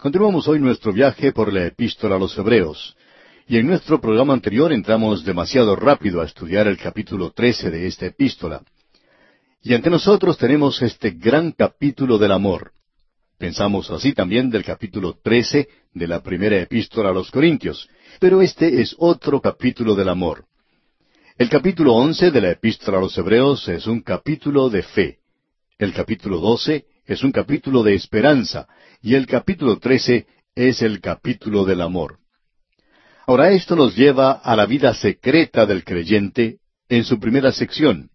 Continuamos hoy nuestro viaje por la epístola a los Hebreos. Y en nuestro programa anterior entramos demasiado rápido a estudiar el capítulo 13 de esta epístola. Y ante nosotros tenemos este gran capítulo del amor. Pensamos así también del capítulo 13 de la primera epístola a los Corintios, pero este es otro capítulo del amor. El capítulo 11 de la epístola a los Hebreos es un capítulo de fe. El capítulo 12 es un capítulo de esperanza, y el capítulo 13 es el capítulo del amor. Ahora esto nos lleva a la vida secreta del creyente en su primera sección.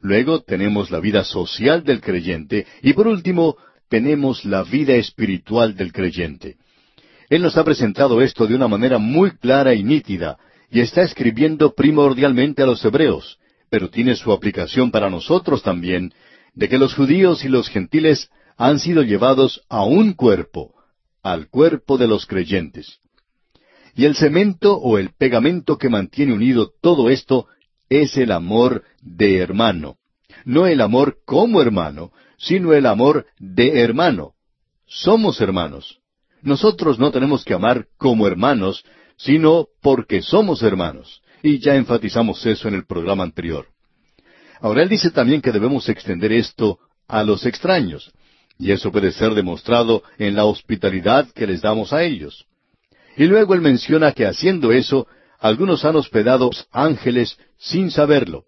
Luego tenemos la vida social del creyente y por último tenemos la vida espiritual del creyente. Él nos ha presentado esto de una manera muy clara y nítida y está escribiendo primordialmente a los hebreos, pero tiene su aplicación para nosotros también, de que los judíos y los gentiles han sido llevados a un cuerpo, al cuerpo de los creyentes. Y el cemento o el pegamento que mantiene unido todo esto es el amor de hermano. No el amor como hermano, sino el amor de hermano. Somos hermanos. Nosotros no tenemos que amar como hermanos, sino porque somos hermanos. Y ya enfatizamos eso en el programa anterior. Ahora él dice también que debemos extender esto a los extraños. Y eso puede ser demostrado en la hospitalidad que les damos a ellos. Y luego él menciona que haciendo eso, algunos han hospedado ángeles sin saberlo.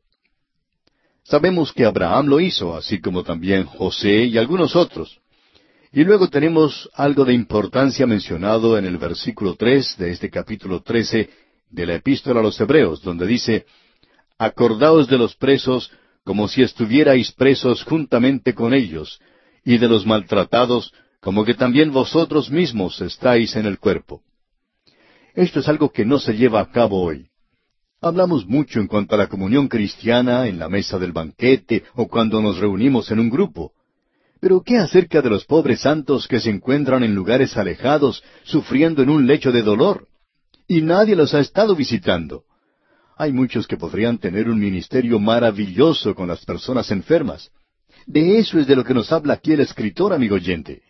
Sabemos que Abraham lo hizo, así como también José y algunos otros. Y luego tenemos algo de importancia mencionado en el versículo tres de este capítulo trece de la epístola a los Hebreos, donde dice, Acordaos de los presos como si estuvierais presos juntamente con ellos, y de los maltratados, como que también vosotros mismos estáis en el cuerpo. Esto es algo que no se lleva a cabo hoy. Hablamos mucho en cuanto a la comunión cristiana en la mesa del banquete o cuando nos reunimos en un grupo. Pero ¿qué acerca de los pobres santos que se encuentran en lugares alejados, sufriendo en un lecho de dolor? Y nadie los ha estado visitando. Hay muchos que podrían tener un ministerio maravilloso con las personas enfermas, de eso es de lo que nos habla aquí el escritor, amigo oyente.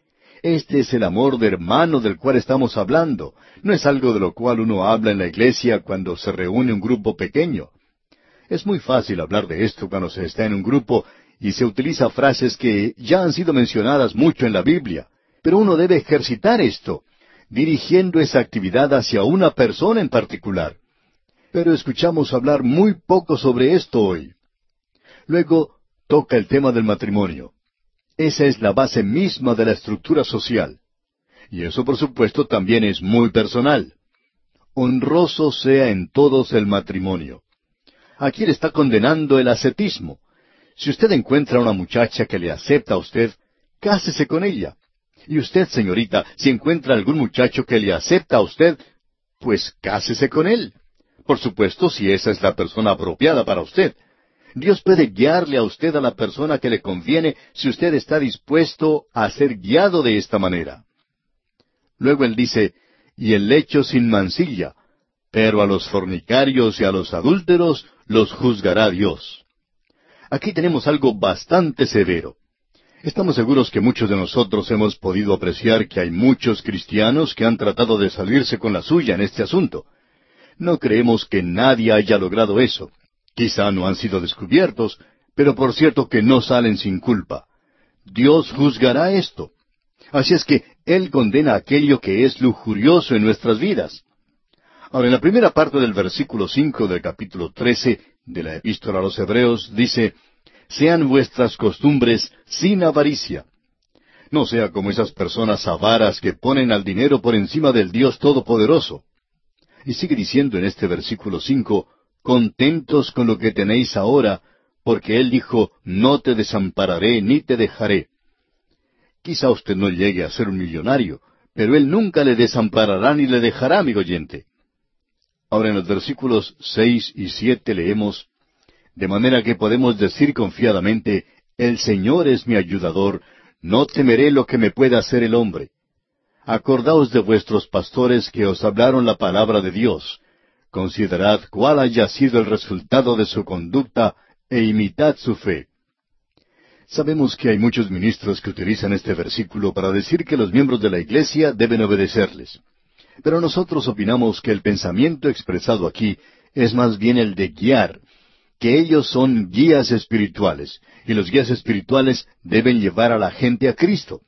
Este es el amor de hermano del cual estamos hablando. No es algo de lo cual uno habla en la iglesia cuando se reúne un grupo pequeño. Es muy fácil hablar de esto cuando se está en un grupo y se utiliza frases que ya han sido mencionadas mucho en la Biblia. Pero uno debe ejercitar esto, dirigiendo esa actividad hacia una persona en particular. Pero escuchamos hablar muy poco sobre esto hoy. Luego, toca el tema del matrimonio. Esa es la base misma de la estructura social. Y eso, por supuesto, también es muy personal. Honroso sea en todos el matrimonio. Aquí le está condenando el ascetismo. Si usted encuentra una muchacha que le acepta a usted, cásese con ella. Y usted, señorita, si encuentra algún muchacho que le acepta a usted, pues cásese con él. Por supuesto, si esa es la persona apropiada para usted. Dios puede guiarle a usted a la persona que le conviene si usted está dispuesto a ser guiado de esta manera. Luego él dice, y el lecho sin mancilla, pero a los fornicarios y a los adúlteros los juzgará Dios. Aquí tenemos algo bastante severo. Estamos seguros que muchos de nosotros hemos podido apreciar que hay muchos cristianos que han tratado de salirse con la suya en este asunto. No creemos que nadie haya logrado eso. Quizá no han sido descubiertos, pero por cierto que no salen sin culpa. Dios juzgará esto. Así es que Él condena aquello que es lujurioso en nuestras vidas. Ahora, en la primera parte del versículo cinco del capítulo trece de la Epístola a los Hebreos dice, Sean vuestras costumbres sin avaricia. No sea como esas personas avaras que ponen al dinero por encima del Dios Todopoderoso. Y sigue diciendo en este versículo cinco, contentos con lo que tenéis ahora, porque Él dijo, no te desampararé ni te dejaré. Quizá usted no llegue a ser un millonario, pero Él nunca le desamparará ni le dejará, amigo oyente. Ahora en los versículos seis y siete leemos, de manera que podemos decir confiadamente, el Señor es mi ayudador, no temeré lo que me pueda hacer el hombre. Acordaos de vuestros pastores que os hablaron la palabra de Dios, Considerad cuál haya sido el resultado de su conducta e imitad su fe. Sabemos que hay muchos ministros que utilizan este versículo para decir que los miembros de la Iglesia deben obedecerles. Pero nosotros opinamos que el pensamiento expresado aquí es más bien el de guiar, que ellos son guías espirituales, y los guías espirituales deben llevar a la gente a Cristo.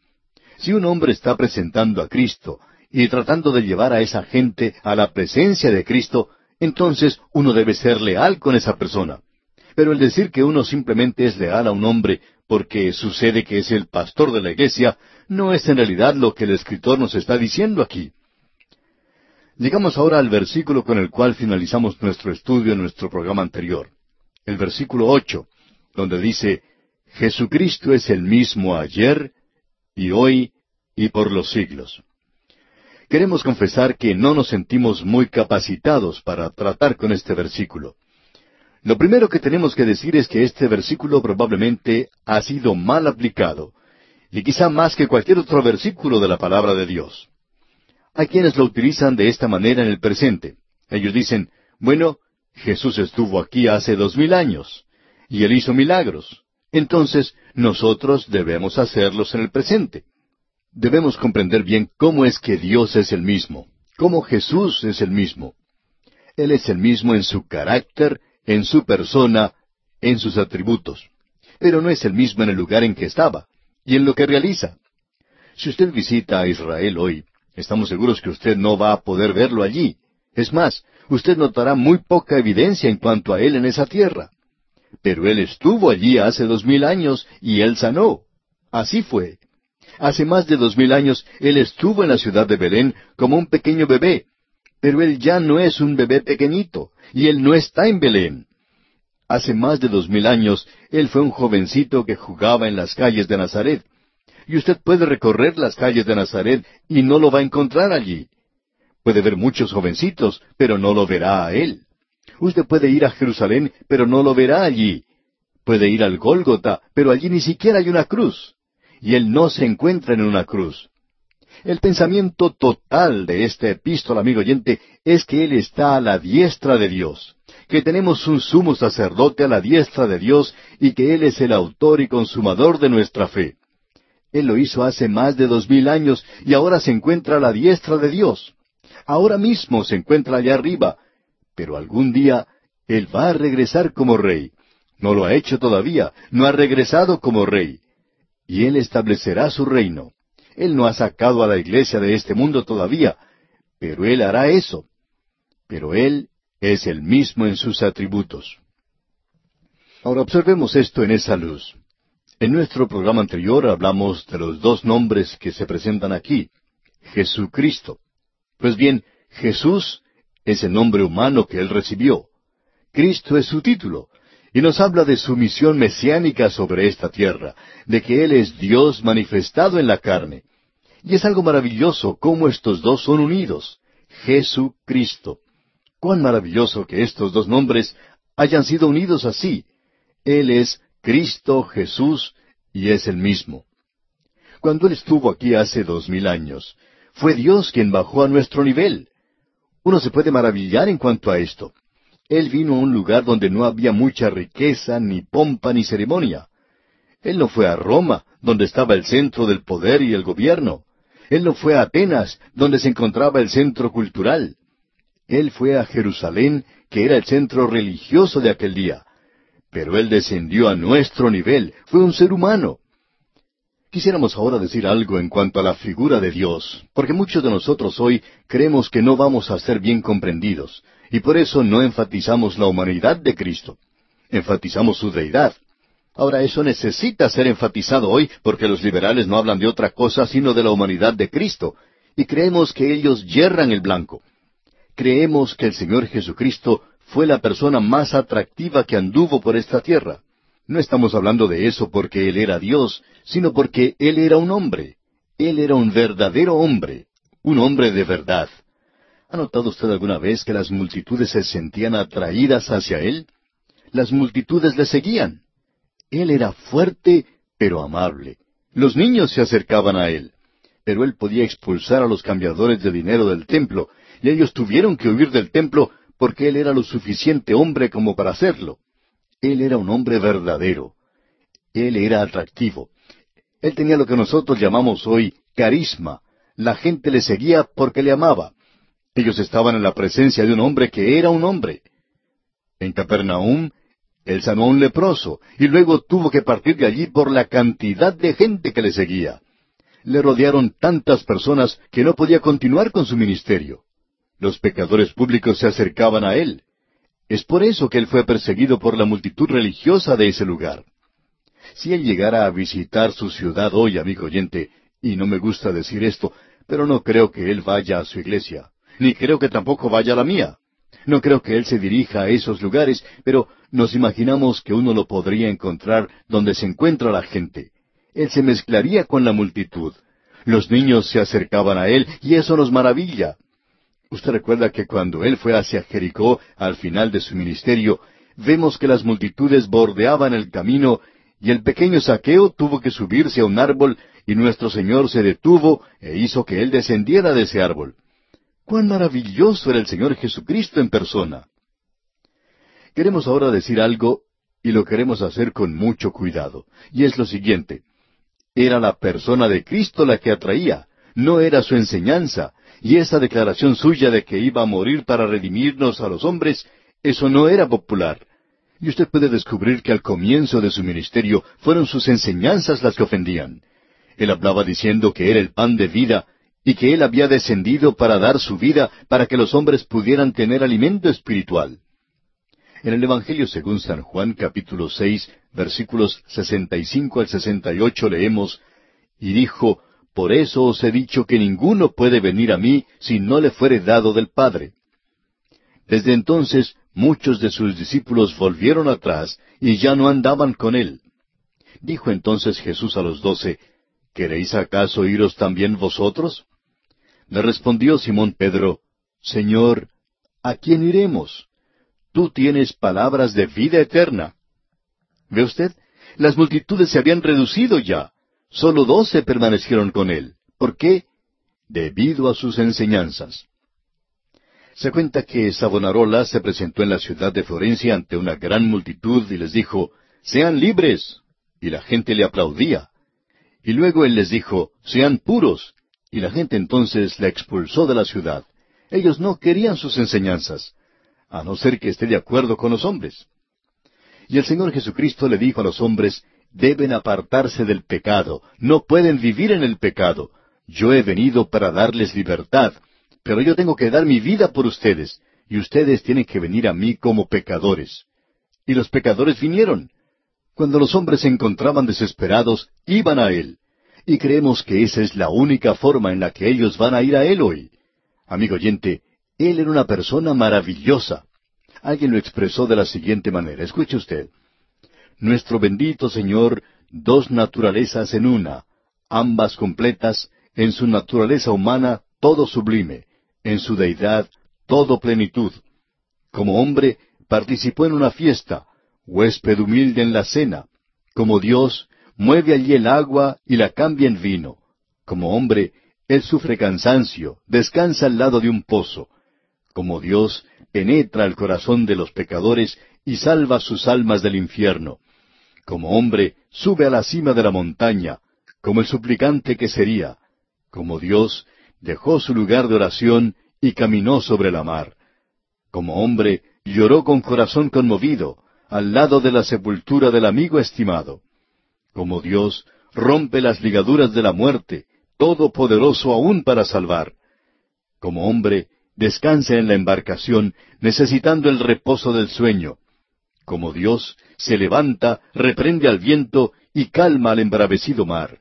Si un hombre está presentando a Cristo y tratando de llevar a esa gente a la presencia de Cristo, entonces uno debe ser leal con esa persona. Pero el decir que uno simplemente es leal a un hombre porque sucede que es el pastor de la iglesia, no es en realidad lo que el escritor nos está diciendo aquí. Llegamos ahora al versículo con el cual finalizamos nuestro estudio en nuestro programa anterior, el versículo ocho, donde dice, Jesucristo es el mismo ayer y hoy y por los siglos. Queremos confesar que no nos sentimos muy capacitados para tratar con este versículo. Lo primero que tenemos que decir es que este versículo probablemente ha sido mal aplicado, y quizá más que cualquier otro versículo de la palabra de Dios. Hay quienes lo utilizan de esta manera en el presente. Ellos dicen, bueno, Jesús estuvo aquí hace dos mil años, y él hizo milagros. Entonces, nosotros debemos hacerlos en el presente. Debemos comprender bien cómo es que Dios es el mismo, cómo Jesús es el mismo. Él es el mismo en su carácter, en su persona, en sus atributos. Pero no es el mismo en el lugar en que estaba y en lo que realiza. Si usted visita a Israel hoy, estamos seguros que usted no va a poder verlo allí. Es más, usted notará muy poca evidencia en cuanto a él en esa tierra. Pero él estuvo allí hace dos mil años y él sanó. Así fue. Hace más de dos mil años él estuvo en la ciudad de Belén como un pequeño bebé, pero él ya no es un bebé pequeñito, y él no está en Belén. Hace más de dos mil años, él fue un jovencito que jugaba en las calles de Nazaret. Y usted puede recorrer las calles de Nazaret y no lo va a encontrar allí. Puede ver muchos jovencitos, pero no lo verá a él. Usted puede ir a Jerusalén, pero no lo verá allí. Puede ir al Gólgota, pero allí ni siquiera hay una cruz. Y él no se encuentra en una cruz. El pensamiento total de esta epístola, amigo oyente, es que Él está a la diestra de Dios, que tenemos un sumo sacerdote a la diestra de Dios y que Él es el autor y consumador de nuestra fe. Él lo hizo hace más de dos mil años y ahora se encuentra a la diestra de Dios. Ahora mismo se encuentra allá arriba, pero algún día Él va a regresar como rey. No lo ha hecho todavía, no ha regresado como rey. Y Él establecerá su reino. Él no ha sacado a la iglesia de este mundo todavía, pero Él hará eso. Pero Él es el mismo en sus atributos. Ahora observemos esto en esa luz. En nuestro programa anterior hablamos de los dos nombres que se presentan aquí, Jesucristo. Pues bien, Jesús es el nombre humano que él recibió. Cristo es su título, y nos habla de su misión mesiánica sobre esta tierra, de que Él es Dios manifestado en la carne. Y es algo maravilloso cómo estos dos son unidos. Jesucristo. Cuán maravilloso que estos dos nombres hayan sido unidos así. Él es Cristo Jesús y es el mismo. Cuando Él estuvo aquí hace dos mil años, fue Dios quien bajó a nuestro nivel. Uno se puede maravillar en cuanto a esto. Él vino a un lugar donde no había mucha riqueza, ni pompa, ni ceremonia. Él no fue a Roma, donde estaba el centro del poder y el gobierno. Él no fue a Atenas, donde se encontraba el centro cultural. Él fue a Jerusalén, que era el centro religioso de aquel día. Pero Él descendió a nuestro nivel, fue un ser humano. Quisiéramos ahora decir algo en cuanto a la figura de Dios, porque muchos de nosotros hoy creemos que no vamos a ser bien comprendidos, y por eso no enfatizamos la humanidad de Cristo. Enfatizamos su deidad. Ahora eso necesita ser enfatizado hoy porque los liberales no hablan de otra cosa sino de la humanidad de Cristo, y creemos que ellos yerran el blanco. Creemos que el Señor Jesucristo fue la persona más atractiva que anduvo por esta tierra. No estamos hablando de eso porque Él era Dios, sino porque Él era un hombre. Él era un verdadero hombre, un hombre de verdad. ¿Ha notado usted alguna vez que las multitudes se sentían atraídas hacia Él? Las multitudes le seguían. Él era fuerte, pero amable. Los niños se acercaban a él. Pero él podía expulsar a los cambiadores de dinero del templo, y ellos tuvieron que huir del templo porque él era lo suficiente hombre como para hacerlo. Él era un hombre verdadero. Él era atractivo. Él tenía lo que nosotros llamamos hoy carisma. La gente le seguía porque le amaba. Ellos estaban en la presencia de un hombre que era un hombre. En Capernaum, él sanó a un leproso y luego tuvo que partir de allí por la cantidad de gente que le seguía. Le rodearon tantas personas que no podía continuar con su ministerio. Los pecadores públicos se acercaban a él. Es por eso que él fue perseguido por la multitud religiosa de ese lugar. Si él llegara a visitar su ciudad hoy, amigo oyente, y no me gusta decir esto, pero no creo que él vaya a su iglesia, ni creo que tampoco vaya a la mía. No creo que él se dirija a esos lugares, pero nos imaginamos que uno lo podría encontrar donde se encuentra la gente. Él se mezclaría con la multitud. Los niños se acercaban a él y eso nos maravilla. Usted recuerda que cuando él fue hacia Jericó al final de su ministerio, vemos que las multitudes bordeaban el camino y el pequeño saqueo tuvo que subirse a un árbol y nuestro Señor se detuvo e hizo que él descendiera de ese árbol. Cuán maravilloso era el Señor Jesucristo en persona. Queremos ahora decir algo y lo queremos hacer con mucho cuidado, y es lo siguiente. Era la persona de Cristo la que atraía, no era su enseñanza, y esa declaración suya de que iba a morir para redimirnos a los hombres, eso no era popular. Y usted puede descubrir que al comienzo de su ministerio fueron sus enseñanzas las que ofendían. Él hablaba diciendo que era el pan de vida y que Él había descendido para dar su vida para que los hombres pudieran tener alimento espiritual. En el Evangelio según San Juan capítulo seis versículos sesenta y cinco al sesenta y ocho leemos Y dijo, Por eso os he dicho que ninguno puede venir a mí si no le fuere dado del Padre. Desde entonces muchos de sus discípulos volvieron atrás y ya no andaban con él. Dijo entonces Jesús a los doce, ¿Queréis acaso iros también vosotros? Le respondió Simón Pedro, Señor, ¿a quién iremos? Tú tienes palabras de vida eterna. ¿Ve usted? Las multitudes se habían reducido ya. Solo doce permanecieron con él. ¿Por qué? Debido a sus enseñanzas. Se cuenta que Savonarola se presentó en la ciudad de Florencia ante una gran multitud y les dijo, Sean libres. Y la gente le aplaudía. Y luego él les dijo, Sean puros. Y la gente entonces le expulsó de la ciudad. Ellos no querían sus enseñanzas a no ser que esté de acuerdo con los hombres. Y el Señor Jesucristo le dijo a los hombres, deben apartarse del pecado, no pueden vivir en el pecado. Yo he venido para darles libertad, pero yo tengo que dar mi vida por ustedes, y ustedes tienen que venir a mí como pecadores. Y los pecadores vinieron. Cuando los hombres se encontraban desesperados, iban a Él. Y creemos que esa es la única forma en la que ellos van a ir a Él hoy. Amigo oyente, él era una persona maravillosa. Alguien lo expresó de la siguiente manera. Escuche usted. Nuestro bendito Señor, dos naturalezas en una, ambas completas, en su naturaleza humana todo sublime, en su deidad todo plenitud. Como hombre, participó en una fiesta, huésped humilde en la cena. Como Dios, mueve allí el agua y la cambia en vino. Como hombre, Él sufre cansancio, descansa al lado de un pozo como Dios penetra el corazón de los pecadores y salva sus almas del infierno. Como hombre sube a la cima de la montaña, como el suplicante que sería. Como Dios dejó su lugar de oración y caminó sobre la mar. Como hombre lloró con corazón conmovido al lado de la sepultura del amigo estimado. Como Dios rompe las ligaduras de la muerte, todopoderoso aún para salvar. Como hombre descansa en la embarcación, necesitando el reposo del sueño. Como Dios se levanta, reprende al viento y calma al embravecido mar.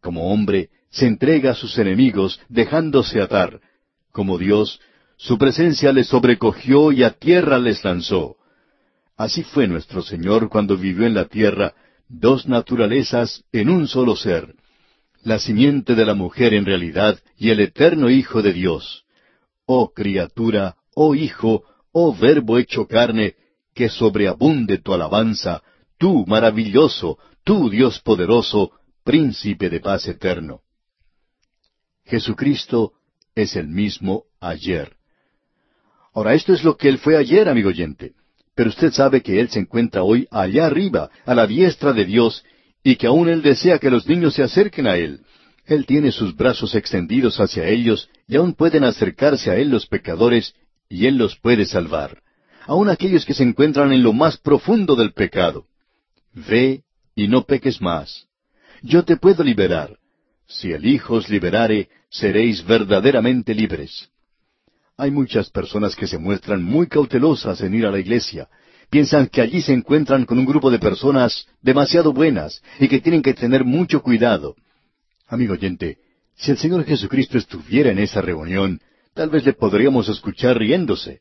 Como hombre, se entrega a sus enemigos, dejándose atar. Como Dios, su presencia les sobrecogió y a tierra les lanzó. Así fue nuestro Señor cuando vivió en la tierra, dos naturalezas en un solo ser, la simiente de la mujer en realidad y el eterno Hijo de Dios oh criatura, oh Hijo, oh Verbo hecho carne, que sobreabunde tu alabanza, tú maravilloso, tú Dios poderoso, príncipe de paz eterno. Jesucristo es el mismo ayer. Ahora, esto es lo que Él fue ayer, amigo oyente. Pero usted sabe que Él se encuentra hoy allá arriba, a la diestra de Dios, y que aún Él desea que los niños se acerquen a Él. Él tiene sus brazos extendidos hacia ellos y aún pueden acercarse a Él los pecadores y Él los puede salvar, aun aquellos que se encuentran en lo más profundo del pecado. Ve y no peques más. Yo te puedo liberar. Si el Hijo os liberare, seréis verdaderamente libres. Hay muchas personas que se muestran muy cautelosas en ir a la iglesia. Piensan que allí se encuentran con un grupo de personas demasiado buenas y que tienen que tener mucho cuidado. Amigo oyente, si el Señor Jesucristo estuviera en esa reunión, tal vez le podríamos escuchar riéndose.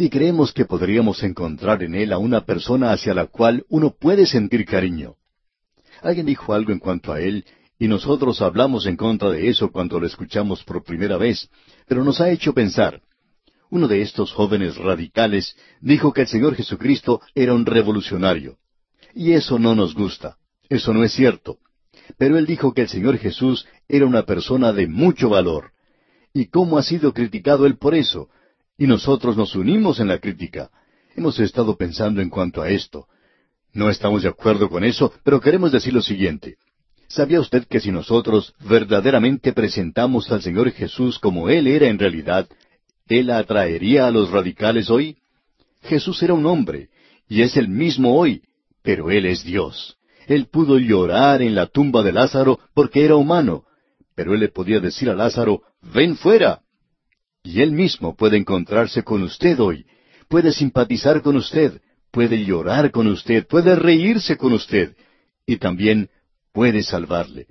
Y creemos que podríamos encontrar en él a una persona hacia la cual uno puede sentir cariño. Alguien dijo algo en cuanto a él, y nosotros hablamos en contra de eso cuando lo escuchamos por primera vez, pero nos ha hecho pensar. Uno de estos jóvenes radicales dijo que el Señor Jesucristo era un revolucionario. Y eso no nos gusta. Eso no es cierto. Pero él dijo que el Señor Jesús era una persona de mucho valor. ¿Y cómo ha sido criticado él por eso? Y nosotros nos unimos en la crítica. Hemos estado pensando en cuanto a esto. No estamos de acuerdo con eso, pero queremos decir lo siguiente. ¿Sabía usted que si nosotros verdaderamente presentamos al Señor Jesús como Él era en realidad, Él atraería a los radicales hoy? Jesús era un hombre, y es el mismo hoy, pero Él es Dios. Él pudo llorar en la tumba de Lázaro porque era humano, pero Él le podía decir a Lázaro, ven fuera. Y Él mismo puede encontrarse con usted hoy, puede simpatizar con usted, puede llorar con usted, puede reírse con usted, y también puede salvarle.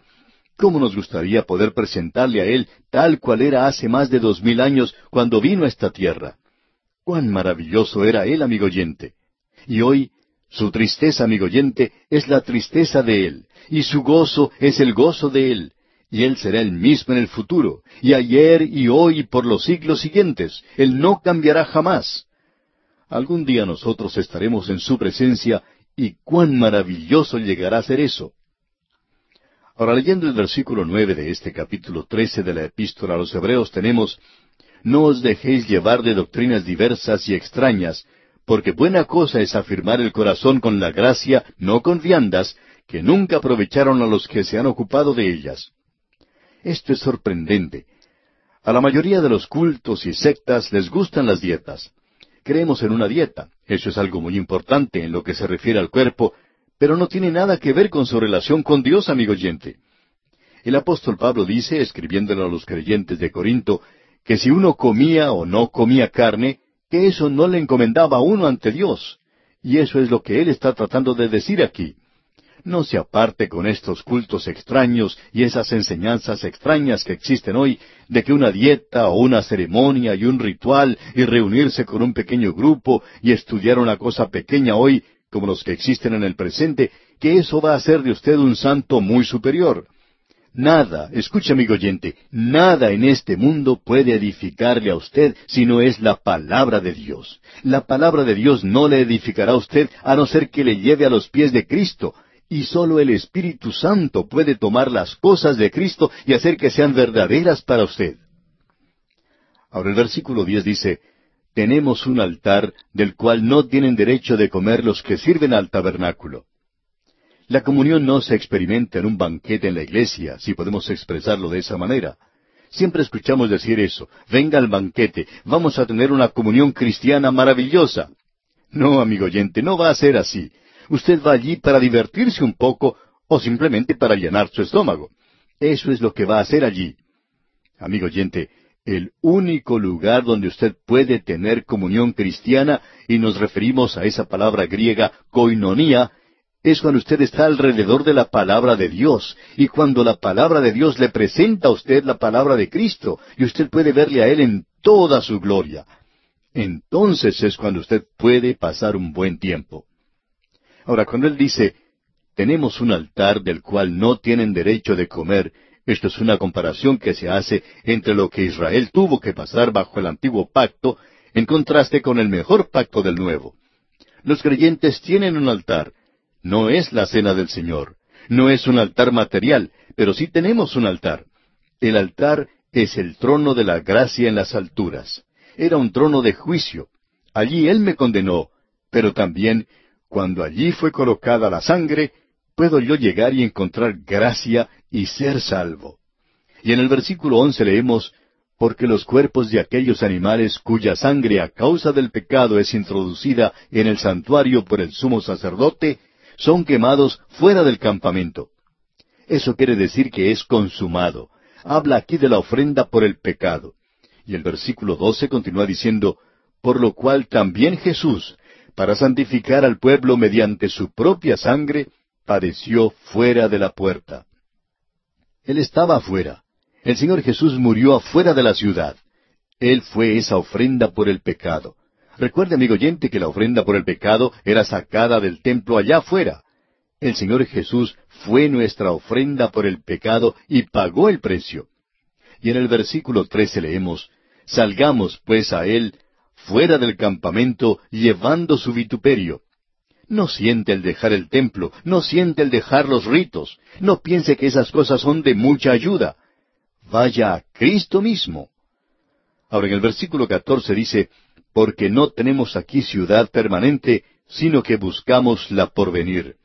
¿Cómo nos gustaría poder presentarle a Él tal cual era hace más de dos mil años cuando vino a esta tierra? Cuán maravilloso era Él, amigo oyente. Y hoy, su tristeza, amigo oyente, es la tristeza de Él, y su gozo es el gozo de Él, y Él será el mismo en el futuro, y ayer y hoy y por los siglos siguientes. Él no cambiará jamás. Algún día nosotros estaremos en su presencia, y cuán maravilloso llegará a ser eso. Ahora leyendo el versículo nueve de este capítulo trece de la epístola a los Hebreos tenemos No os dejéis llevar de doctrinas diversas y extrañas, porque buena cosa es afirmar el corazón con la gracia, no con viandas, que nunca aprovecharon a los que se han ocupado de ellas. Esto es sorprendente. A la mayoría de los cultos y sectas les gustan las dietas. Creemos en una dieta. Eso es algo muy importante en lo que se refiere al cuerpo pero no tiene nada que ver con su relación con Dios, amigo oyente. El apóstol Pablo dice, escribiéndolo a los creyentes de Corinto, que si uno comía o no comía carne, que eso no le encomendaba a uno ante Dios. Y eso es lo que él está tratando de decir aquí. No se aparte con estos cultos extraños y esas enseñanzas extrañas que existen hoy, de que una dieta o una ceremonia y un ritual y reunirse con un pequeño grupo y estudiar una cosa pequeña hoy como los que existen en el presente, que eso va a hacer de usted un santo muy superior. Nada, escuche amigo oyente, nada en este mundo puede edificarle a usted si no es la palabra de Dios. La palabra de Dios no le edificará a usted a no ser que le lleve a los pies de Cristo, y sólo el Espíritu Santo puede tomar las cosas de Cristo y hacer que sean verdaderas para usted. Ahora el versículo diez dice, tenemos un altar del cual no tienen derecho de comer los que sirven al tabernáculo. La comunión no se experimenta en un banquete en la iglesia, si podemos expresarlo de esa manera. Siempre escuchamos decir eso, venga al banquete, vamos a tener una comunión cristiana maravillosa. No, amigo oyente, no va a ser así. Usted va allí para divertirse un poco o simplemente para llenar su estómago. Eso es lo que va a hacer allí. Amigo oyente, el único lugar donde usted puede tener comunión cristiana, y nos referimos a esa palabra griega koinonía, es cuando usted está alrededor de la palabra de Dios, y cuando la palabra de Dios le presenta a usted la palabra de Cristo, y usted puede verle a Él en toda su gloria. Entonces es cuando usted puede pasar un buen tiempo. Ahora, cuando Él dice, tenemos un altar del cual no tienen derecho de comer, esto es una comparación que se hace entre lo que Israel tuvo que pasar bajo el antiguo pacto en contraste con el mejor pacto del nuevo. Los creyentes tienen un altar. No es la cena del Señor. No es un altar material, pero sí tenemos un altar. El altar es el trono de la gracia en las alturas. Era un trono de juicio. Allí Él me condenó, pero también, cuando allí fue colocada la sangre, puedo yo llegar y encontrar gracia y ser salvo. Y en el versículo once leemos, porque los cuerpos de aquellos animales cuya sangre a causa del pecado es introducida en el santuario por el sumo sacerdote, son quemados fuera del campamento. Eso quiere decir que es consumado. Habla aquí de la ofrenda por el pecado. Y el versículo doce continúa diciendo, por lo cual también Jesús, para santificar al pueblo mediante su propia sangre, padeció fuera de la puerta. Él estaba afuera. El Señor Jesús murió afuera de la ciudad. Él fue esa ofrenda por el pecado. Recuerde, amigo oyente, que la ofrenda por el pecado era sacada del templo allá afuera. El Señor Jesús fue nuestra ofrenda por el pecado y pagó el precio. Y en el versículo trece leemos, Salgamos pues a Él fuera del campamento llevando su vituperio. No siente el dejar el templo, no siente el dejar los ritos, no piense que esas cosas son de mucha ayuda vaya a Cristo mismo. Ahora en el versículo 14 dice, porque no tenemos aquí ciudad permanente, sino que buscamos la porvenir.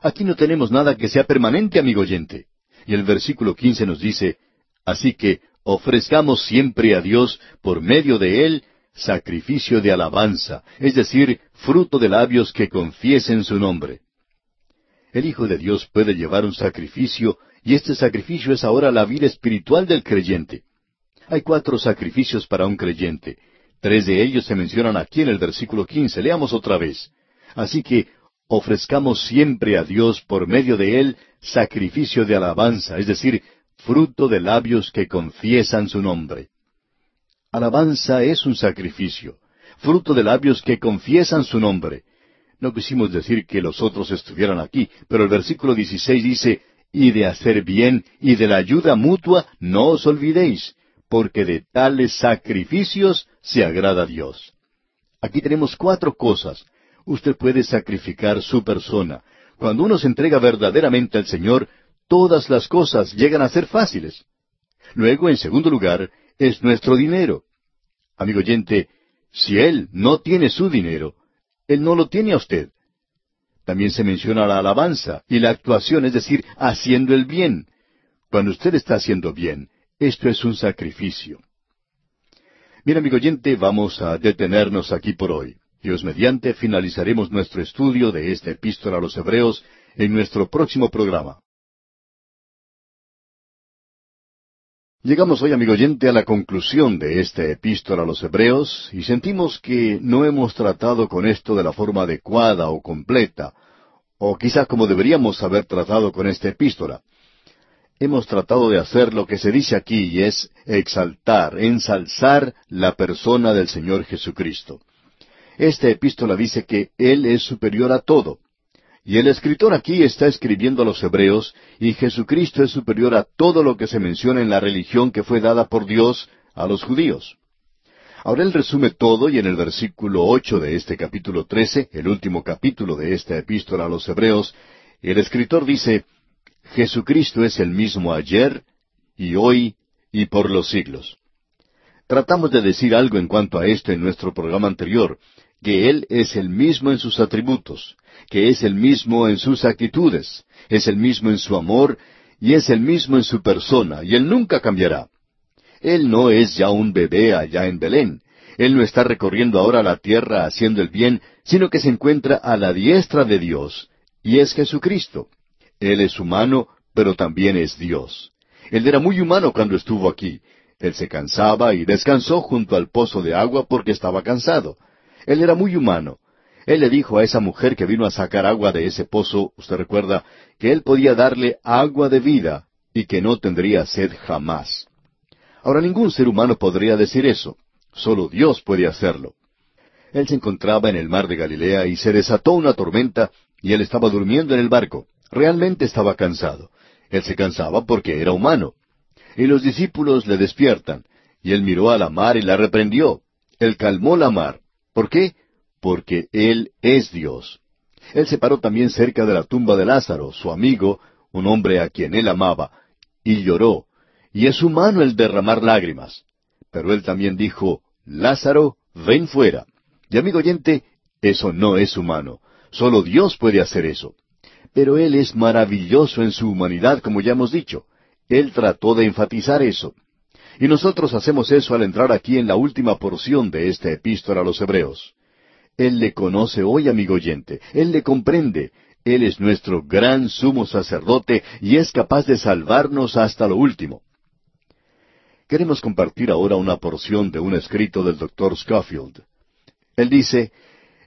Aquí no tenemos nada que sea permanente, amigo oyente. Y el versículo 15 nos dice, así que ofrezcamos siempre a Dios, por medio de Él, sacrificio de alabanza, es decir, fruto de labios que confiesen su nombre. El Hijo de Dios puede llevar un sacrificio y este sacrificio es ahora la vida espiritual del creyente. Hay cuatro sacrificios para un creyente. Tres de ellos se mencionan aquí en el versículo quince. Leamos otra vez. Así que ofrezcamos siempre a Dios por medio de él sacrificio de alabanza, es decir, fruto de labios que confiesan su nombre. Alabanza es un sacrificio, fruto de labios que confiesan su nombre. No quisimos decir que los otros estuvieran aquí, pero el versículo 16 dice, y de hacer bien y de la ayuda mutua no os olvidéis, porque de tales sacrificios se agrada Dios. Aquí tenemos cuatro cosas. Usted puede sacrificar su persona. Cuando uno se entrega verdaderamente al Señor, todas las cosas llegan a ser fáciles. Luego, en segundo lugar, es nuestro dinero. Amigo oyente, si Él no tiene su dinero, Él no lo tiene a usted. También se menciona la alabanza y la actuación, es decir, haciendo el bien. Cuando usted está haciendo bien, esto es un sacrificio. Bien, amigo oyente, vamos a detenernos aquí por hoy. Dios mediante finalizaremos nuestro estudio de esta epístola a los Hebreos en nuestro próximo programa. Llegamos hoy, amigo oyente, a la conclusión de esta epístola a los Hebreos y sentimos que no hemos tratado con esto de la forma adecuada o completa, o quizás como deberíamos haber tratado con esta epístola. Hemos tratado de hacer lo que se dice aquí y es exaltar, ensalzar la persona del Señor Jesucristo. Esta epístola dice que Él es superior a todo. Y el escritor aquí está escribiendo a los hebreos, y Jesucristo es superior a todo lo que se menciona en la religión que fue dada por Dios a los judíos. Ahora él resume todo y en el versículo ocho de este capítulo trece, el último capítulo de esta epístola a los hebreos, el escritor dice, Jesucristo es el mismo ayer y hoy y por los siglos. Tratamos de decir algo en cuanto a esto en nuestro programa anterior, que Él es el mismo en sus atributos, que es el mismo en sus actitudes, es el mismo en su amor y es el mismo en su persona, y Él nunca cambiará. Él no es ya un bebé allá en Belén. Él no está recorriendo ahora la tierra haciendo el bien, sino que se encuentra a la diestra de Dios, y es Jesucristo. Él es humano, pero también es Dios. Él era muy humano cuando estuvo aquí. Él se cansaba y descansó junto al pozo de agua porque estaba cansado. Él era muy humano, él le dijo a esa mujer que vino a sacar agua de ese pozo, usted recuerda, que él podía darle agua de vida y que no tendría sed jamás. Ahora ningún ser humano podría decir eso, solo Dios puede hacerlo. Él se encontraba en el mar de Galilea y se desató una tormenta y él estaba durmiendo en el barco. Realmente estaba cansado. Él se cansaba porque era humano. Y los discípulos le despiertan, y él miró a la mar y la reprendió. Él calmó la mar. ¿Por qué? Porque Él es Dios. Él se paró también cerca de la tumba de Lázaro, su amigo, un hombre a quien él amaba, y lloró, y es humano el derramar lágrimas. Pero él también dijo, Lázaro, ven fuera. Y amigo oyente, eso no es humano. Solo Dios puede hacer eso. Pero Él es maravilloso en su humanidad, como ya hemos dicho. Él trató de enfatizar eso. Y nosotros hacemos eso al entrar aquí en la última porción de esta epístola a los Hebreos. Él le conoce hoy, amigo oyente. Él le comprende. Él es nuestro gran sumo sacerdote y es capaz de salvarnos hasta lo último. Queremos compartir ahora una porción de un escrito del doctor Schofield. Él dice,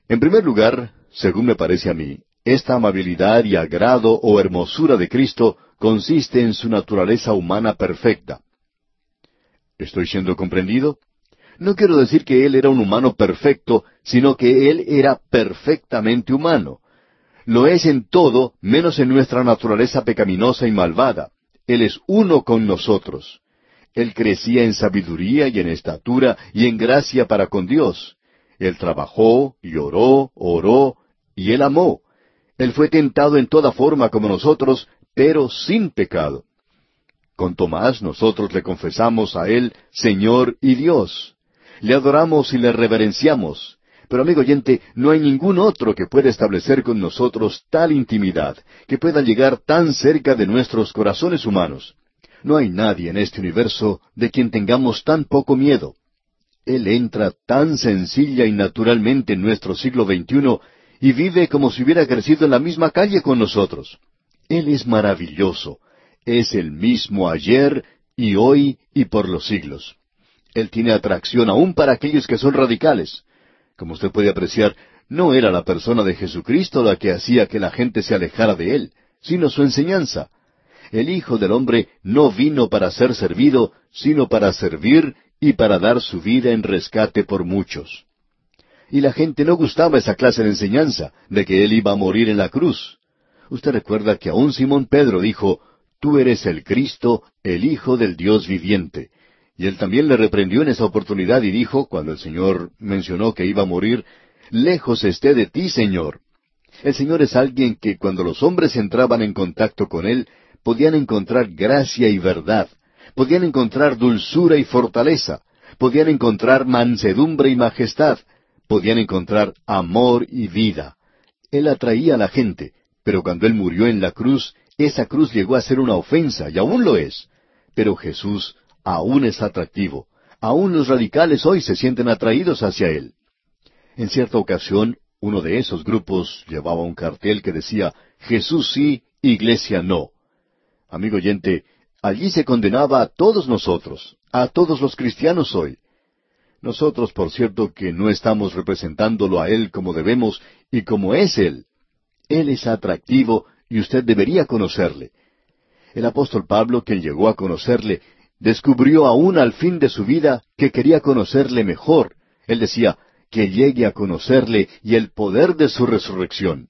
en primer lugar, según me parece a mí, esta amabilidad y agrado o hermosura de Cristo consiste en su naturaleza humana perfecta. ¿Estoy siendo comprendido? No quiero decir que Él era un humano perfecto, sino que Él era perfectamente humano. Lo es en todo, menos en nuestra naturaleza pecaminosa y malvada. Él es uno con nosotros. Él crecía en sabiduría y en estatura y en gracia para con Dios. Él trabajó, lloró, oró, y él amó. Él fue tentado en toda forma como nosotros, pero sin pecado. Con Tomás nosotros le confesamos a Él Señor y Dios. Le adoramos y le reverenciamos. Pero amigo oyente, no hay ningún otro que pueda establecer con nosotros tal intimidad, que pueda llegar tan cerca de nuestros corazones humanos. No hay nadie en este universo de quien tengamos tan poco miedo. Él entra tan sencilla y naturalmente en nuestro siglo XXI y vive como si hubiera crecido en la misma calle con nosotros. Él es maravilloso, es el mismo ayer y hoy y por los siglos. Él tiene atracción aún para aquellos que son radicales. Como usted puede apreciar, no era la persona de Jesucristo la que hacía que la gente se alejara de Él, sino su enseñanza. El Hijo del Hombre no vino para ser servido, sino para servir y para dar su vida en rescate por muchos. Y la gente no gustaba esa clase de enseñanza, de que Él iba a morir en la cruz. Usted recuerda que aún Simón Pedro dijo, Tú eres el Cristo, el Hijo del Dios viviente. Y él también le reprendió en esa oportunidad y dijo, cuando el Señor mencionó que iba a morir, Lejos esté de ti, Señor. El Señor es alguien que cuando los hombres entraban en contacto con Él, podían encontrar gracia y verdad, podían encontrar dulzura y fortaleza, podían encontrar mansedumbre y majestad, podían encontrar amor y vida. Él atraía a la gente, pero cuando Él murió en la cruz, esa cruz llegó a ser una ofensa, y aún lo es. Pero Jesús aún es atractivo. Aún los radicales hoy se sienten atraídos hacia Él. En cierta ocasión, uno de esos grupos llevaba un cartel que decía, Jesús sí, Iglesia no. Amigo oyente, allí se condenaba a todos nosotros, a todos los cristianos hoy. Nosotros, por cierto, que no estamos representándolo a Él como debemos y como es Él. Él es atractivo y usted debería conocerle. El apóstol Pablo, quien llegó a conocerle, descubrió aún al fin de su vida que quería conocerle mejor. Él decía, que llegue a conocerle y el poder de su resurrección.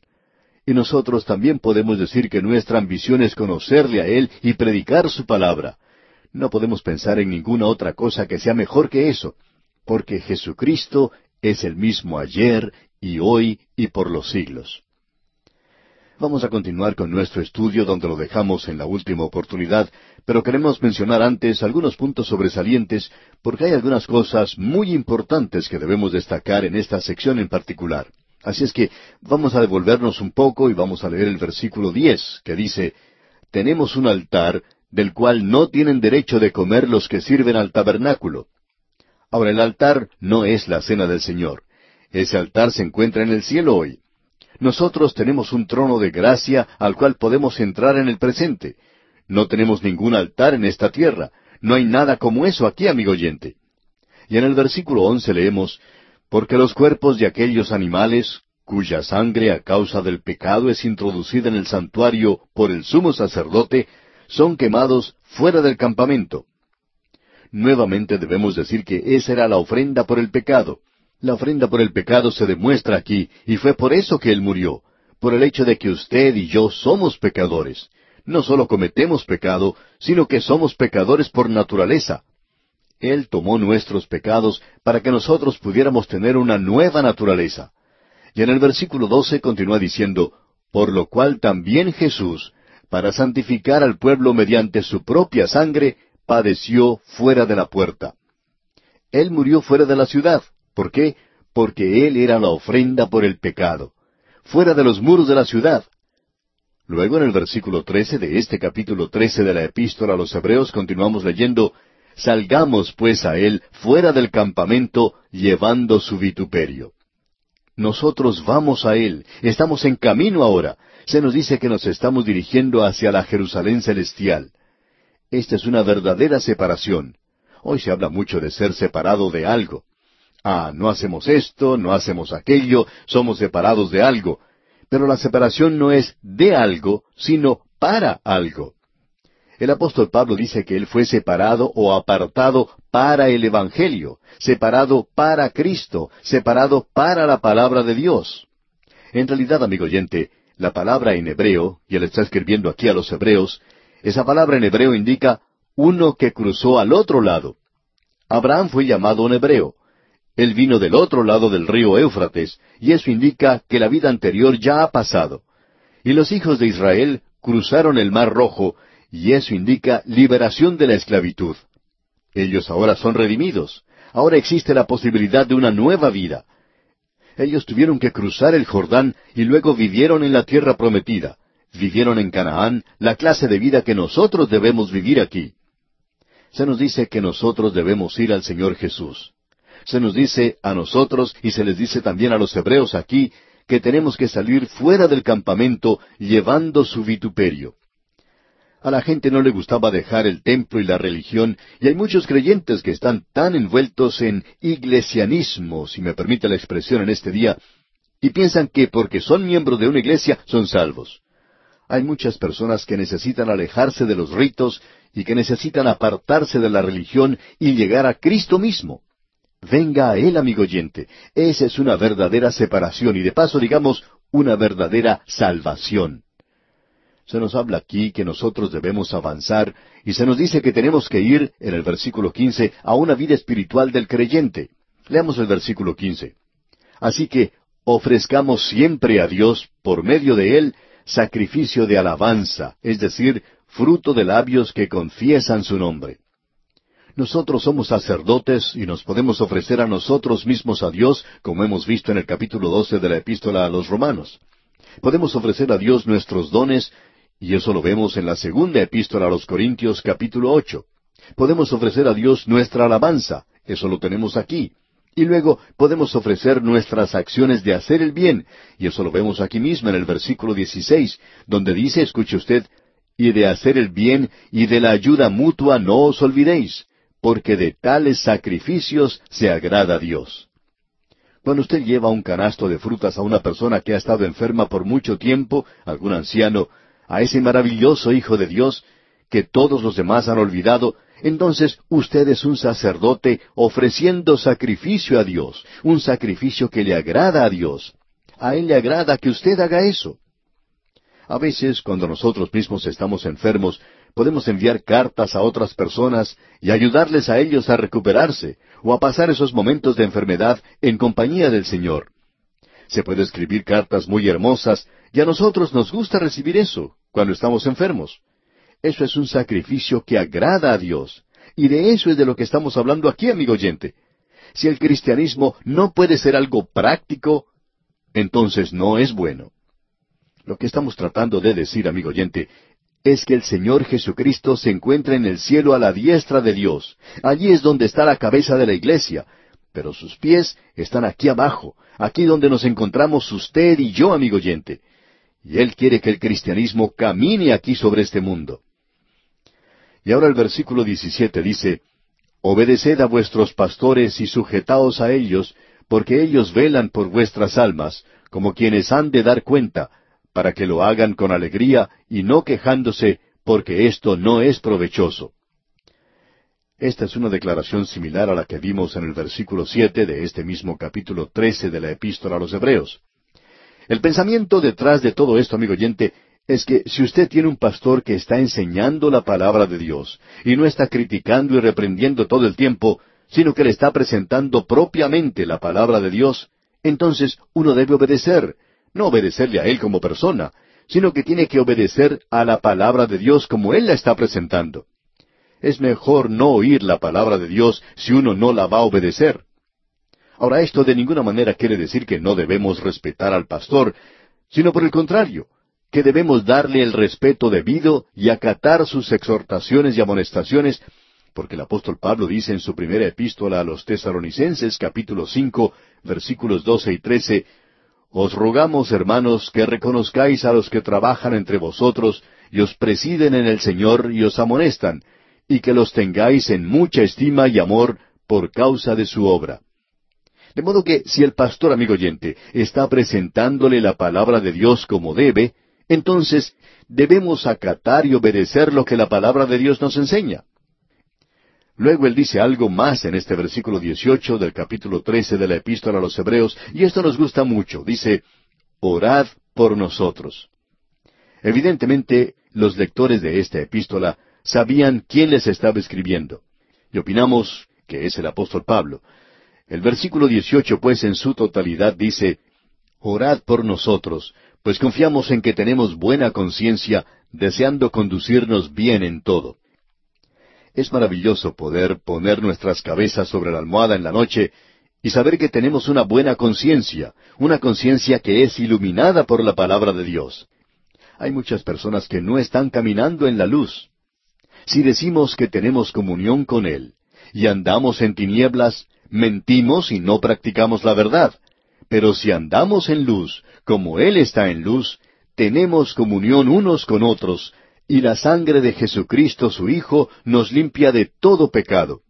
Y nosotros también podemos decir que nuestra ambición es conocerle a Él y predicar su palabra. No podemos pensar en ninguna otra cosa que sea mejor que eso, porque Jesucristo es el mismo ayer y hoy y por los siglos. Vamos a continuar con nuestro estudio donde lo dejamos en la última oportunidad, pero queremos mencionar antes algunos puntos sobresalientes porque hay algunas cosas muy importantes que debemos destacar en esta sección en particular. Así es que vamos a devolvernos un poco y vamos a leer el versículo diez, que dice, Tenemos un altar del cual no tienen derecho de comer los que sirven al tabernáculo. Ahora el altar no es la cena del Señor. Ese altar se encuentra en el cielo hoy. Nosotros tenemos un trono de gracia al cual podemos entrar en el presente. No tenemos ningún altar en esta tierra. No hay nada como eso aquí, amigo oyente. Y en el versículo once leemos, Porque los cuerpos de aquellos animales, cuya sangre a causa del pecado es introducida en el santuario por el sumo sacerdote, son quemados fuera del campamento. Nuevamente debemos decir que esa era la ofrenda por el pecado. La ofrenda por el pecado se demuestra aquí, y fue por eso que Él murió, por el hecho de que usted y yo somos pecadores. No solo cometemos pecado, sino que somos pecadores por naturaleza. Él tomó nuestros pecados para que nosotros pudiéramos tener una nueva naturaleza. Y en el versículo 12 continúa diciendo, por lo cual también Jesús, para santificar al pueblo mediante su propia sangre, padeció fuera de la puerta. Él murió fuera de la ciudad. ¿Por qué? Porque Él era la ofrenda por el pecado, fuera de los muros de la ciudad. Luego en el versículo trece de este capítulo trece de la epístola a los Hebreos continuamos leyendo Salgamos pues a él fuera del campamento llevando su vituperio. Nosotros vamos a él, estamos en camino ahora. Se nos dice que nos estamos dirigiendo hacia la Jerusalén celestial. Esta es una verdadera separación. Hoy se habla mucho de ser separado de algo. Ah, no hacemos esto, no hacemos aquello, somos separados de algo. Pero la separación no es de algo, sino para algo. El apóstol Pablo dice que él fue separado o apartado para el Evangelio, separado para Cristo, separado para la palabra de Dios. En realidad, amigo oyente, la palabra en hebreo, y él está escribiendo aquí a los hebreos, esa palabra en hebreo indica uno que cruzó al otro lado. Abraham fue llamado un hebreo. Él vino del otro lado del río Éufrates, y eso indica que la vida anterior ya ha pasado. Y los hijos de Israel cruzaron el mar rojo, y eso indica liberación de la esclavitud. Ellos ahora son redimidos. Ahora existe la posibilidad de una nueva vida. Ellos tuvieron que cruzar el Jordán y luego vivieron en la tierra prometida. Vivieron en Canaán la clase de vida que nosotros debemos vivir aquí. Se nos dice que nosotros debemos ir al Señor Jesús. Se nos dice a nosotros y se les dice también a los hebreos aquí que tenemos que salir fuera del campamento llevando su vituperio. A la gente no le gustaba dejar el templo y la religión, y hay muchos creyentes que están tan envueltos en iglesianismo, si me permite la expresión en este día, y piensan que porque son miembros de una iglesia son salvos. Hay muchas personas que necesitan alejarse de los ritos y que necesitan apartarse de la religión y llegar a Cristo mismo. Venga a Él, amigo oyente. Esa es una verdadera separación y de paso, digamos, una verdadera salvación. Se nos habla aquí que nosotros debemos avanzar y se nos dice que tenemos que ir, en el versículo quince, a una vida espiritual del creyente. Leamos el versículo quince. Así que ofrezcamos siempre a Dios, por medio de Él, sacrificio de alabanza, es decir, fruto de labios que confiesan su nombre. Nosotros somos sacerdotes y nos podemos ofrecer a nosotros mismos a Dios, como hemos visto en el capítulo doce de la epístola a los romanos. Podemos ofrecer a Dios nuestros dones y eso lo vemos en la segunda epístola a los Corintios capítulo ocho. Podemos ofrecer a Dios nuestra alabanza, eso lo tenemos aquí. Y luego podemos ofrecer nuestras acciones de hacer el bien, y eso lo vemos aquí mismo en el versículo 16, donde dice, escuche usted, y de hacer el bien y de la ayuda mutua no os olvidéis, porque de tales sacrificios se agrada Dios. Cuando usted lleva un canasto de frutas a una persona que ha estado enferma por mucho tiempo, algún anciano, a ese maravilloso Hijo de Dios, que todos los demás han olvidado, entonces usted es un sacerdote ofreciendo sacrificio a Dios, un sacrificio que le agrada a Dios. A Él le agrada que usted haga eso. A veces, cuando nosotros mismos estamos enfermos, podemos enviar cartas a otras personas y ayudarles a ellos a recuperarse o a pasar esos momentos de enfermedad en compañía del Señor. Se puede escribir cartas muy hermosas y a nosotros nos gusta recibir eso cuando estamos enfermos. Eso es un sacrificio que agrada a Dios. Y de eso es de lo que estamos hablando aquí, amigo oyente. Si el cristianismo no puede ser algo práctico, entonces no es bueno. Lo que estamos tratando de decir, amigo oyente, es que el Señor Jesucristo se encuentra en el cielo a la diestra de Dios. Allí es donde está la cabeza de la iglesia, pero sus pies están aquí abajo, aquí donde nos encontramos usted y yo, amigo oyente. Y Él quiere que el cristianismo camine aquí sobre este mundo. Y ahora el versículo 17 dice, Obedeced a vuestros pastores y sujetaos a ellos, porque ellos velan por vuestras almas, como quienes han de dar cuenta, para que lo hagan con alegría y no quejándose, porque esto no es provechoso. Esta es una declaración similar a la que vimos en el versículo siete de este mismo capítulo trece de la Epístola a los Hebreos. El pensamiento detrás de todo esto, amigo oyente, es que si usted tiene un pastor que está enseñando la palabra de Dios y no está criticando y reprendiendo todo el tiempo, sino que le está presentando propiamente la palabra de Dios, entonces uno debe obedecer, no obedecerle a él como persona, sino que tiene que obedecer a la palabra de Dios como él la está presentando. Es mejor no oír la palabra de Dios si uno no la va a obedecer. Ahora, esto de ninguna manera quiere decir que no debemos respetar al pastor, sino por el contrario, que debemos darle el respeto debido y acatar sus exhortaciones y amonestaciones, porque el apóstol Pablo dice en su primera epístola a los tesalonicenses capítulo cinco versículos doce y trece Os rogamos, hermanos, que reconozcáis a los que trabajan entre vosotros y os presiden en el Señor y os amonestan, y que los tengáis en mucha estima y amor por causa de su obra. De modo que si el pastor amigo oyente está presentándole la palabra de Dios como debe, entonces debemos acatar y obedecer lo que la palabra de Dios nos enseña. Luego él dice algo más en este versículo 18 del capítulo 13 de la epístola a los Hebreos, y esto nos gusta mucho. Dice, orad por nosotros. Evidentemente, los lectores de esta epístola sabían quién les estaba escribiendo. Y opinamos que es el apóstol Pablo. El versículo 18, pues, en su totalidad dice, Orad por nosotros, pues confiamos en que tenemos buena conciencia, deseando conducirnos bien en todo. Es maravilloso poder poner nuestras cabezas sobre la almohada en la noche y saber que tenemos una buena conciencia, una conciencia que es iluminada por la palabra de Dios. Hay muchas personas que no están caminando en la luz. Si decimos que tenemos comunión con Él y andamos en tinieblas, mentimos y no practicamos la verdad. Pero si andamos en luz, como Él está en luz, tenemos comunión unos con otros, y la sangre de Jesucristo su Hijo nos limpia de todo pecado.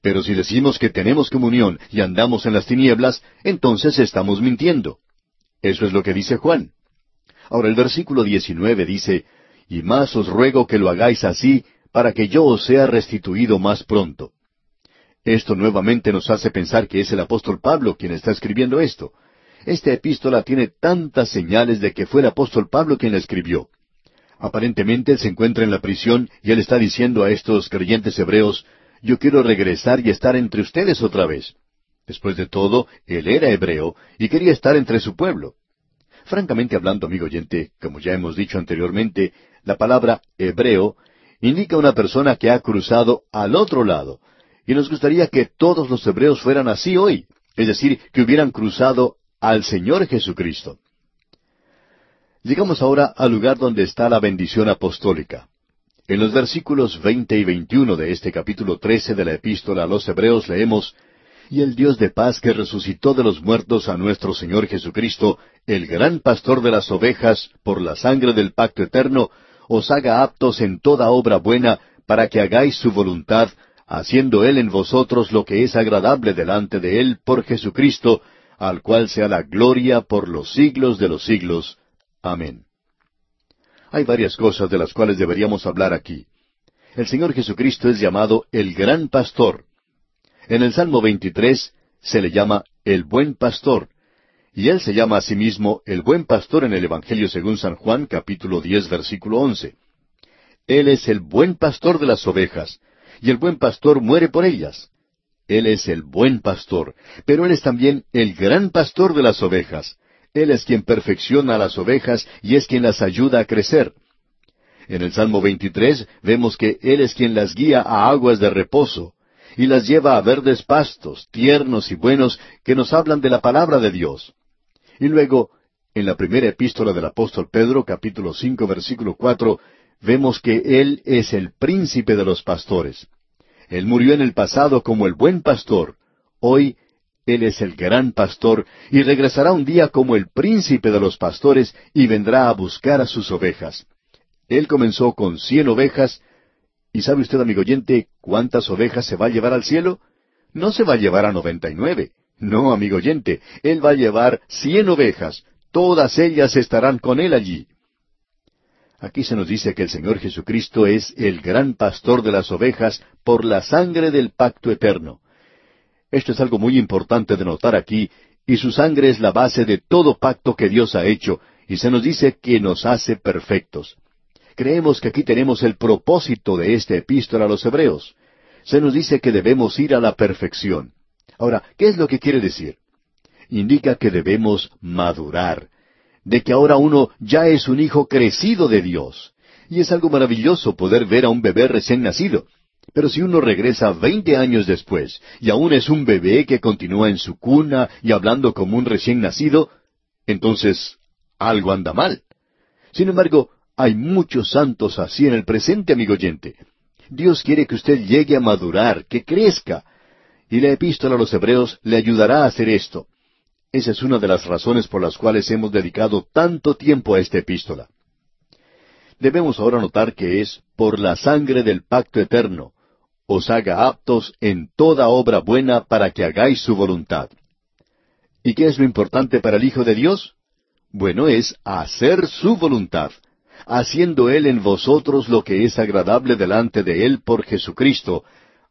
Pero si decimos que tenemos comunión y andamos en las tinieblas, entonces estamos mintiendo. Eso es lo que dice Juan. Ahora el versículo 19 dice, Y más os ruego que lo hagáis así, para que yo os sea restituido más pronto. Esto nuevamente nos hace pensar que es el apóstol Pablo quien está escribiendo esto. Esta epístola tiene tantas señales de que fue el apóstol Pablo quien la escribió. Aparentemente él se encuentra en la prisión y él está diciendo a estos creyentes hebreos, yo quiero regresar y estar entre ustedes otra vez. Después de todo, él era hebreo y quería estar entre su pueblo. Francamente hablando, amigo oyente, como ya hemos dicho anteriormente, la palabra hebreo indica una persona que ha cruzado al otro lado, y nos gustaría que todos los hebreos fueran así hoy, es decir, que hubieran cruzado al Señor Jesucristo. Llegamos ahora al lugar donde está la bendición apostólica. En los versículos veinte y veintiuno de este capítulo trece de la epístola a los Hebreos leemos Y el Dios de paz que resucitó de los muertos a nuestro Señor Jesucristo, el gran pastor de las ovejas, por la sangre del pacto eterno, os haga aptos en toda obra buena, para que hagáis su voluntad, haciendo Él en vosotros lo que es agradable delante de Él por Jesucristo, al cual sea la gloria por los siglos de los siglos. Amén. Hay varias cosas de las cuales deberíamos hablar aquí. El Señor Jesucristo es llamado el gran pastor. En el Salmo 23 se le llama el buen pastor, y él se llama a sí mismo el buen pastor en el Evangelio según San Juan capítulo 10 versículo 11. Él es el buen pastor de las ovejas, y el buen pastor muere por ellas. Él es el buen pastor, pero Él es también el gran pastor de las ovejas. Él es quien perfecciona a las ovejas y es quien las ayuda a crecer. En el Salmo 23 vemos que Él es quien las guía a aguas de reposo y las lleva a verdes pastos, tiernos y buenos, que nos hablan de la palabra de Dios. Y luego, en la primera epístola del apóstol Pedro, capítulo cinco, versículo cuatro, vemos que Él es el príncipe de los pastores. Él murió en el pasado como el buen pastor. Hoy él es el gran pastor y regresará un día como el príncipe de los pastores y vendrá a buscar a sus ovejas. Él comenzó con cien ovejas y sabe usted, amigo oyente, cuántas ovejas se va a llevar al cielo? No se va a llevar a noventa y nueve. No, amigo oyente, Él va a llevar cien ovejas. Todas ellas estarán con Él allí. Aquí se nos dice que el Señor Jesucristo es el gran pastor de las ovejas por la sangre del pacto eterno. Esto es algo muy importante de notar aquí, y su sangre es la base de todo pacto que Dios ha hecho, y se nos dice que nos hace perfectos. Creemos que aquí tenemos el propósito de esta epístola a los hebreos. Se nos dice que debemos ir a la perfección. Ahora, ¿qué es lo que quiere decir? Indica que debemos madurar, de que ahora uno ya es un hijo crecido de Dios. Y es algo maravilloso poder ver a un bebé recién nacido. Pero si uno regresa veinte años después y aún es un bebé que continúa en su cuna y hablando como un recién nacido, entonces algo anda mal. Sin embargo, hay muchos santos así en el presente, amigo oyente. Dios quiere que usted llegue a madurar, que crezca. Y la epístola a los Hebreos le ayudará a hacer esto. Esa es una de las razones por las cuales hemos dedicado tanto tiempo a esta epístola. Debemos ahora notar que es por la sangre del pacto eterno, os haga aptos en toda obra buena para que hagáis su voluntad. ¿Y qué es lo importante para el Hijo de Dios? Bueno, es hacer su voluntad, haciendo Él en vosotros lo que es agradable delante de Él por Jesucristo,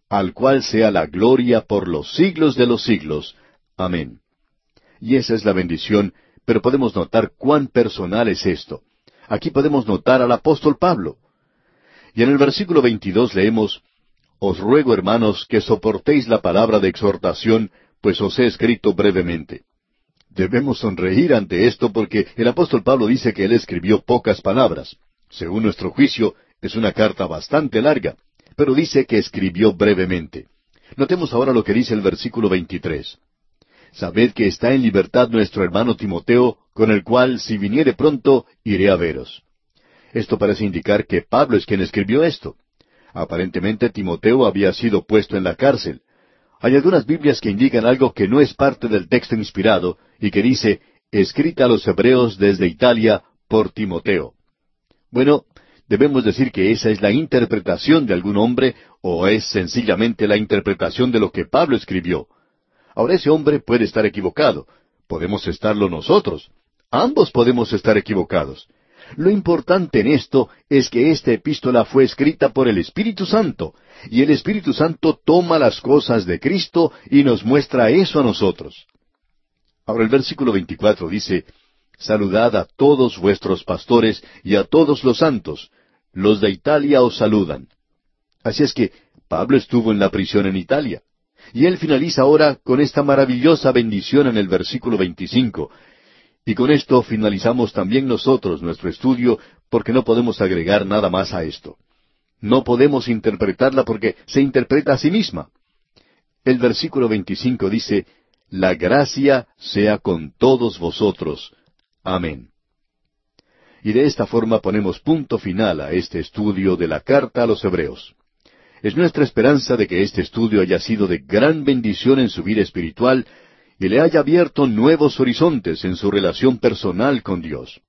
al cual sea la gloria por los siglos de los siglos. Amén. Y esa es la bendición, pero podemos notar cuán personal es esto. Aquí podemos notar al apóstol Pablo. Y en el versículo 22 leemos, Os ruego, hermanos, que soportéis la palabra de exhortación, pues os he escrito brevemente. Debemos sonreír ante esto porque el apóstol Pablo dice que él escribió pocas palabras. Según nuestro juicio, es una carta bastante larga, pero dice que escribió brevemente. Notemos ahora lo que dice el versículo 23. Sabed que está en libertad nuestro hermano Timoteo, con el cual, si viniere pronto, iré a veros. Esto parece indicar que Pablo es quien escribió esto. Aparentemente Timoteo había sido puesto en la cárcel. Hay algunas Biblias que indican algo que no es parte del texto inspirado y que dice, escrita a los hebreos desde Italia por Timoteo. Bueno, debemos decir que esa es la interpretación de algún hombre o es sencillamente la interpretación de lo que Pablo escribió. Ahora ese hombre puede estar equivocado. Podemos estarlo nosotros. Ambos podemos estar equivocados. Lo importante en esto es que esta epístola fue escrita por el Espíritu Santo, y el Espíritu Santo toma las cosas de Cristo y nos muestra eso a nosotros. Ahora el versículo 24 dice, Saludad a todos vuestros pastores y a todos los santos. Los de Italia os saludan. Así es que Pablo estuvo en la prisión en Italia. Y él finaliza ahora con esta maravillosa bendición en el versículo 25. Y con esto finalizamos también nosotros nuestro estudio porque no podemos agregar nada más a esto. No podemos interpretarla porque se interpreta a sí misma. El versículo 25 dice, La gracia sea con todos vosotros. Amén. Y de esta forma ponemos punto final a este estudio de la carta a los Hebreos. Es nuestra esperanza de que este estudio haya sido de gran bendición en su vida espiritual y le haya abierto nuevos horizontes en su relación personal con Dios.